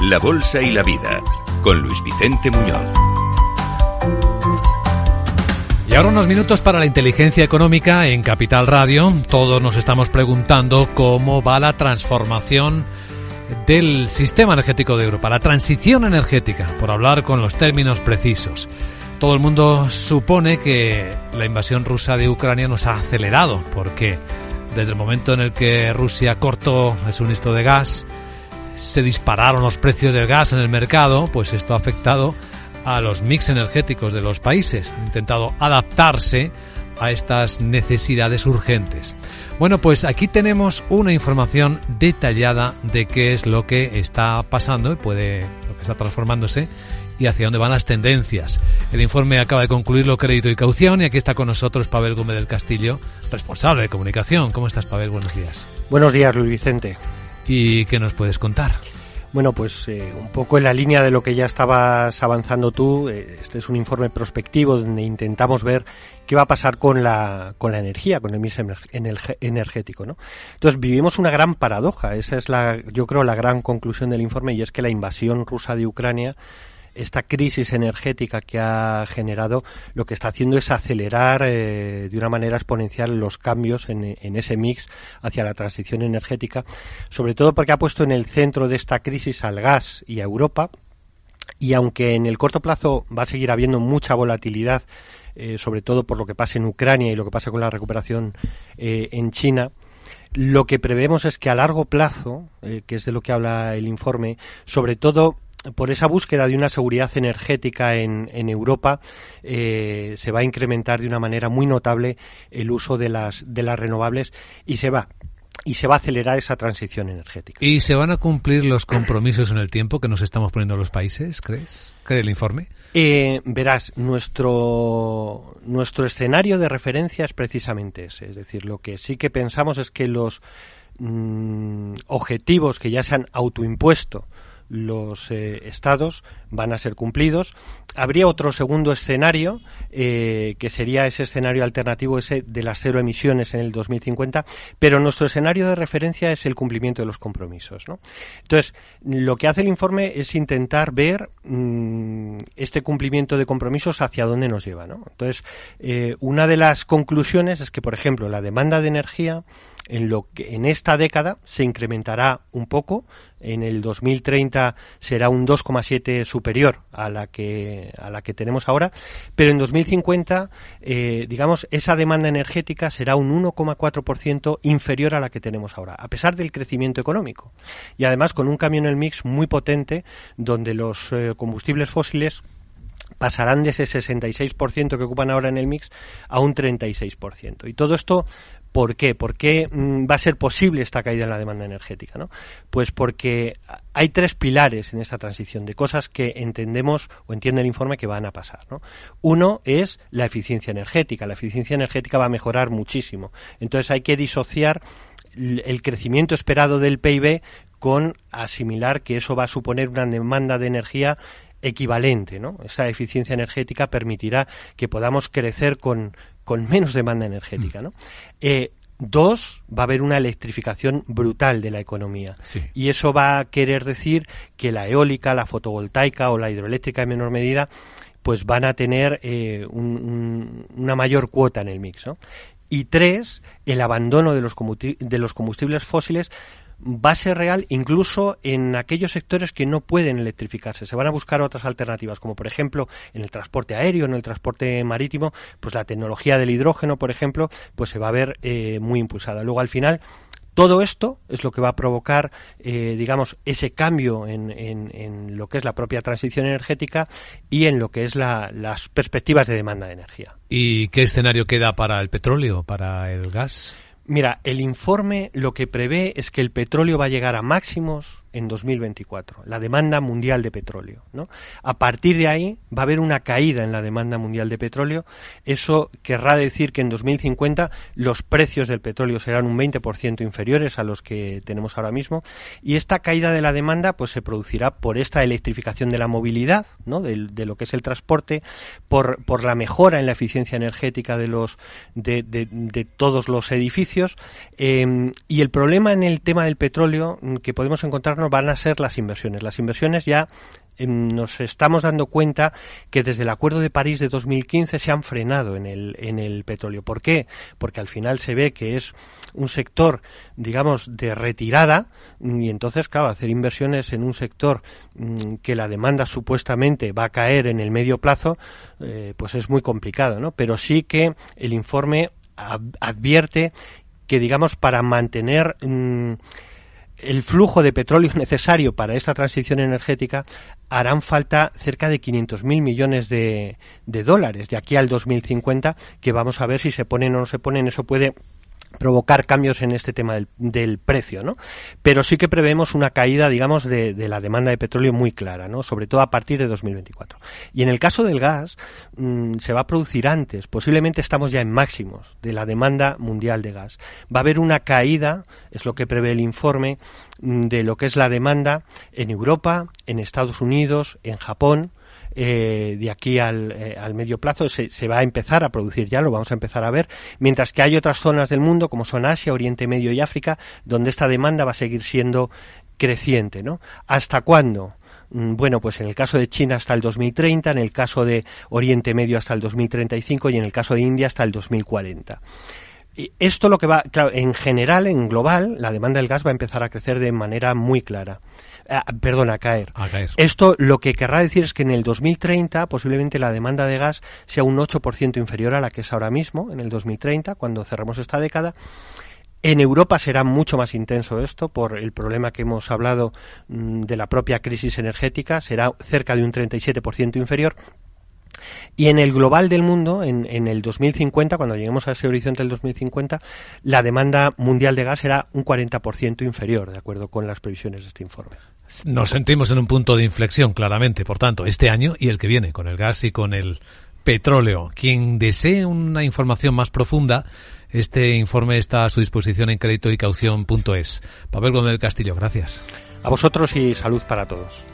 La Bolsa y la Vida, con Luis Vicente Muñoz. Y ahora unos minutos para la inteligencia económica en Capital Radio. Todos nos estamos preguntando cómo va la transformación del sistema energético de Europa, la transición energética, por hablar con los términos precisos. Todo el mundo supone que la invasión rusa de Ucrania nos ha acelerado, porque desde el momento en el que Rusia cortó el suministro de gas, se dispararon los precios del gas en el mercado, pues esto ha afectado a los mix energéticos de los países. Han intentado adaptarse a estas necesidades urgentes. Bueno, pues aquí tenemos una información detallada de qué es lo que está pasando y puede lo que está transformándose y hacia dónde van las tendencias. El informe acaba de concluirlo crédito y caución y aquí está con nosotros Pavel Gómez del Castillo, responsable de comunicación. ¿Cómo estás, Pavel? Buenos días. Buenos días, Luis Vicente. ¿Y qué nos puedes contar? Bueno, pues eh, un poco en la línea de lo que ya estabas avanzando tú, eh, este es un informe prospectivo donde intentamos ver qué va a pasar con la, con la energía, con el mix energético, ¿no? Entonces vivimos una gran paradoja, esa es la, yo creo, la gran conclusión del informe y es que la invasión rusa de Ucrania esta crisis energética que ha generado lo que está haciendo es acelerar eh, de una manera exponencial los cambios en, ese mix hacia la transición energética, sobre todo porque ha puesto en el centro de esta crisis al gas y a Europa. Y aunque en el corto plazo va a seguir habiendo mucha volatilidad, eh, sobre todo por lo que pasa en Ucrania y lo que pasa con la recuperación eh, en China, lo que prevemos es que a largo plazo, que es de lo que habla el informe, sobre todo por esa búsqueda de una seguridad energética en, en Europa eh, se va a incrementar de una manera muy notable el uso de las, de las renovables y se va y se va a acelerar esa transición energética. ¿Y se van a cumplir los compromisos en el tiempo que nos estamos poniendo los países, crees? ¿Cree el informe? Eh, verás, nuestro, nuestro escenario de referencia es precisamente ese. Es decir, lo que sí que pensamos es que los mm, objetivos que ya se han autoimpuesto los eh, estados van a ser cumplidos. Habría otro segundo escenario, eh, que sería ese escenario alternativo, ese de las cero emisiones en el 2050, pero nuestro escenario de referencia es el cumplimiento de los compromisos. ¿no? Entonces, lo que hace el informe es intentar ver mm, este cumplimiento de compromisos hacia dónde nos lleva. ¿no? Entonces, eh, una de las conclusiones es que, por ejemplo, la demanda de energía en lo que en esta década se incrementará un poco en el 2030 será un 2,7 superior a la que a la que tenemos ahora pero en 2050 eh, digamos esa demanda energética será un 1,4% inferior a la que tenemos ahora a pesar del crecimiento económico y además con un cambio en el mix muy potente donde los eh, combustibles fósiles pasarán de ese 66% que ocupan ahora en el mix a un 36%. Y todo esto ¿Por qué? ¿Por qué mm, va a ser posible esta caída en la demanda energética? Pues porque hay tres pilares en esta transición de cosas que entendemos o entiende el informe que van a pasar. ¿no? Uno es la eficiencia energética. La eficiencia energética va a mejorar muchísimo. Entonces hay que disociar el crecimiento esperado del PIB con asimilar que eso va a suponer una demanda de energía equivalente, ¿no? Esa eficiencia energética permitirá que podamos crecer con, con menos demanda energética, ¿no? Eh, dos, va a haber una electrificación brutal de la economía. Y eso va a querer decir que la eólica, la fotovoltaica o la hidroeléctrica en menor medida, pues van a tener eh, una mayor cuota en el mix. ¿no? Y tres, el abandono de los, de los combustibles fósiles va a ser real incluso en aquellos sectores que no pueden electrificarse. Se van a buscar otras alternativas, como por ejemplo en el transporte aéreo, en el transporte marítimo, pues la tecnología del hidrógeno, por ejemplo, pues se va a ver eh, muy impulsada. Luego al final todo esto es lo que va a provocar, eh, digamos, ese cambio en, en, lo que es la propia transición energética y en lo que es las perspectivas de demanda de energía. ¿Y qué escenario queda para el petróleo, para el gas? Mira, el informe lo que prevé es que el petróleo va a llegar a máximos en 2024, la demanda mundial de petróleo. ¿no? A partir de ahí va a haber una caída en la demanda mundial de petróleo. Eso querrá decir que en 2050 los precios del petróleo serán un 20% inferiores a los que tenemos ahora mismo. Y esta caída de la demanda pues se producirá por esta electrificación de la movilidad, ¿no? de, lo que es el transporte, por, por, la mejora en la eficiencia energética de, los, de, de, todos los edificios. Eh, y el problema en el tema del petróleo que podemos encontrarnos van a ser las inversiones. Las inversiones ya em, nos estamos dando cuenta que desde el Acuerdo de París de 2015 se han frenado en el, en el petróleo. ¿Por qué? Porque al final se ve que es un sector, digamos, de retirada y entonces, claro, hacer inversiones en un sector mm, que la demanda supuestamente va a caer en el medio plazo, eh, pues es muy complicado, ¿no? Pero sí que el informe advierte que, digamos, para mantener mm, el flujo de petróleo necesario para esta transición energética harán falta cerca de 500.000 millones de, dólares de aquí al 2050, que vamos a ver si se ponen o no se ponen. Eso puede provocar cambios en este tema del, precio, ¿no? Pero sí que prevemos una caída, digamos, de, la demanda de petróleo muy clara, ¿no? Sobre todo a partir de 2024. Y en el caso del gas, mm, se va a producir antes. Posiblemente estamos ya en máximos de la demanda mundial de gas. Va a haber una caída, es lo que prevé el informe, mm, de lo que es la demanda en Europa, en Estados Unidos, en Japón, eh, de aquí al, eh, al medio plazo se, se, va a empezar a producir ya, lo vamos a empezar a ver, mientras que hay otras zonas del mundo, como son Asia, Oriente Medio y África, donde esta demanda va a seguir siendo creciente, ¿no? ¿Hasta cuándo? Mm, bueno, pues en el caso de China hasta el 2030, en el caso de Oriente Medio hasta el 2035 y en el caso de India hasta el 2040. Y esto lo que va, claro, en general, en global, la demanda del gas va a empezar a crecer de manera muy clara. Ah, perdón, a caer. Esto lo que querrá decir es que en el 2030 posiblemente la demanda de gas sea un 8% inferior a la que es ahora mismo, en el 2030, cuando cerremos esta década. En Europa será mucho más intenso esto por el problema que hemos hablado mm, de la propia crisis energética, será cerca de un 37% inferior. Y en el global del mundo, en, en, el 2050, cuando lleguemos a ese horizonte del 2050, la demanda mundial de gas será un 40% inferior, de acuerdo con las previsiones de este informe. Nos sentimos en un punto de inflexión, claramente, por tanto, este año y el que viene, con el gas y con el petróleo. Quien desee una información más profunda, este informe está a su disposición en crédito y caución.es. Pavel Gómez del Castillo, gracias. A vosotros y salud para todos.